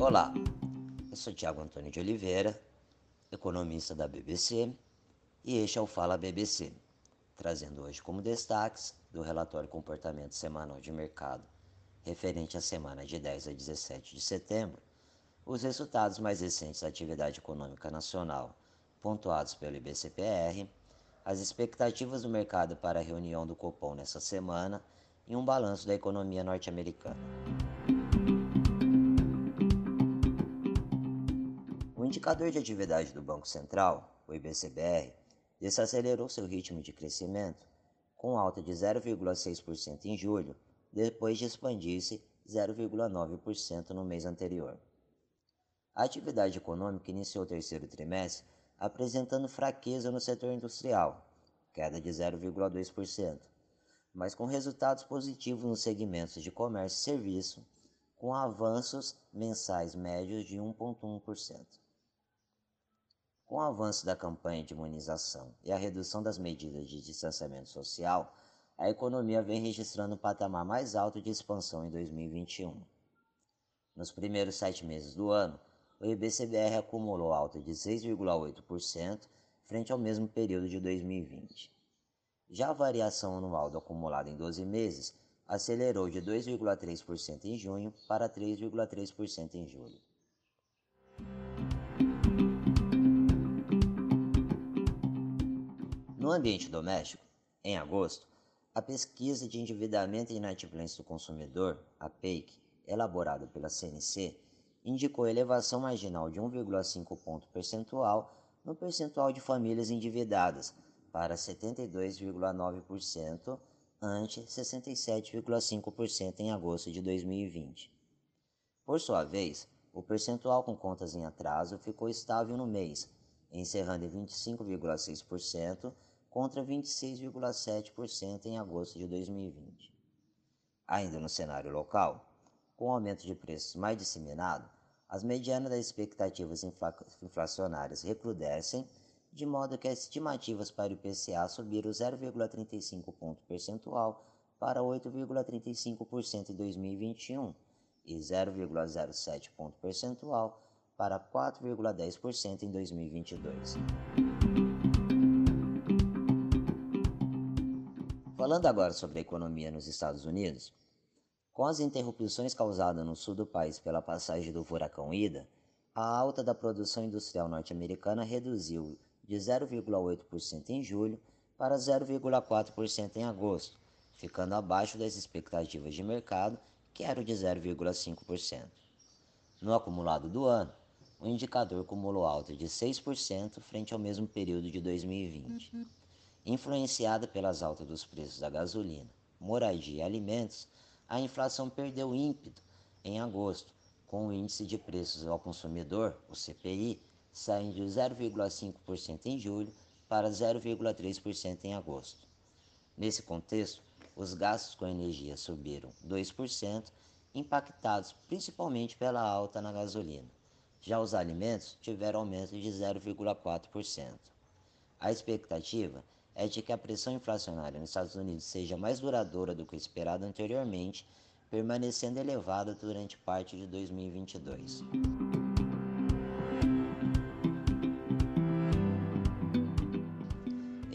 Olá, eu sou Tiago Antônio de Oliveira, economista da BBC, e este é o Fala BBC, trazendo hoje como destaques do relatório Comportamento Semanal de Mercado, referente à semana de 10 a 17 de setembro, os resultados mais recentes da atividade econômica nacional, pontuados pelo IBCPR, as expectativas do mercado para a reunião do Copom nessa semana e um balanço da economia norte-americana. O indicador de atividade do Banco Central, o IBCBR, desacelerou seu ritmo de crescimento, com alta de 0,6% em julho, depois de expandir-se 0,9% no mês anterior. A atividade econômica iniciou o terceiro trimestre apresentando fraqueza no setor industrial, queda de 0,2%, mas com resultados positivos nos segmentos de comércio e serviço, com avanços mensais médios de 1,1%. Com o avanço da campanha de imunização e a redução das medidas de distanciamento social, a economia vem registrando um patamar mais alto de expansão em 2021. Nos primeiros sete meses do ano, o IBCBR acumulou alta de 6,8% frente ao mesmo período de 2020. Já a variação anual do acumulado em 12 meses acelerou de 2,3% em junho para 3,3% em julho. No ambiente doméstico, em agosto, a pesquisa de endividamento e inadimplência do consumidor, a PEIC, elaborada pela CNC, indicou elevação marginal de 1,5 ponto percentual no percentual de famílias endividadas para 72,9% ante 67,5% em agosto de 2020. Por sua vez, o percentual com contas em atraso ficou estável no mês, encerrando em 25,6% contra 26,7% em agosto de 2020. Ainda no cenário local, com o aumento de preços mais disseminado, as medianas das expectativas infla inflacionárias recrudescem, de modo que as estimativas para o IPCA subiram 0,35 ponto percentual para 8,35% em 2021 e 0,07 ponto percentual para 4,10% em 2022. Falando agora sobre a economia nos Estados Unidos, com as interrupções causadas no sul do país pela passagem do furacão Ida, a alta da produção industrial norte-americana reduziu de 0,8% em julho para 0,4% em agosto, ficando abaixo das expectativas de mercado, que eram de 0,5%. No acumulado do ano, o indicador acumulou alta de 6% frente ao mesmo período de 2020. Influenciada pelas altas dos preços da gasolina, moradia e alimentos, a inflação perdeu ímpeto em agosto, com o índice de preços ao consumidor, o CPI, saindo de 0,5% em julho para 0,3% em agosto. Nesse contexto, os gastos com energia subiram 2%, impactados principalmente pela alta na gasolina. Já os alimentos tiveram aumento de 0,4%. A expectativa é de que a pressão inflacionária nos Estados Unidos seja mais duradoura do que esperado anteriormente, permanecendo elevada durante parte de 2022.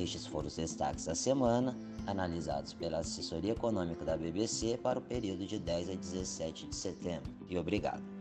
Estes foram os destaques da semana, analisados pela assessoria econômica da BBC para o período de 10 a 17 de setembro. E obrigado.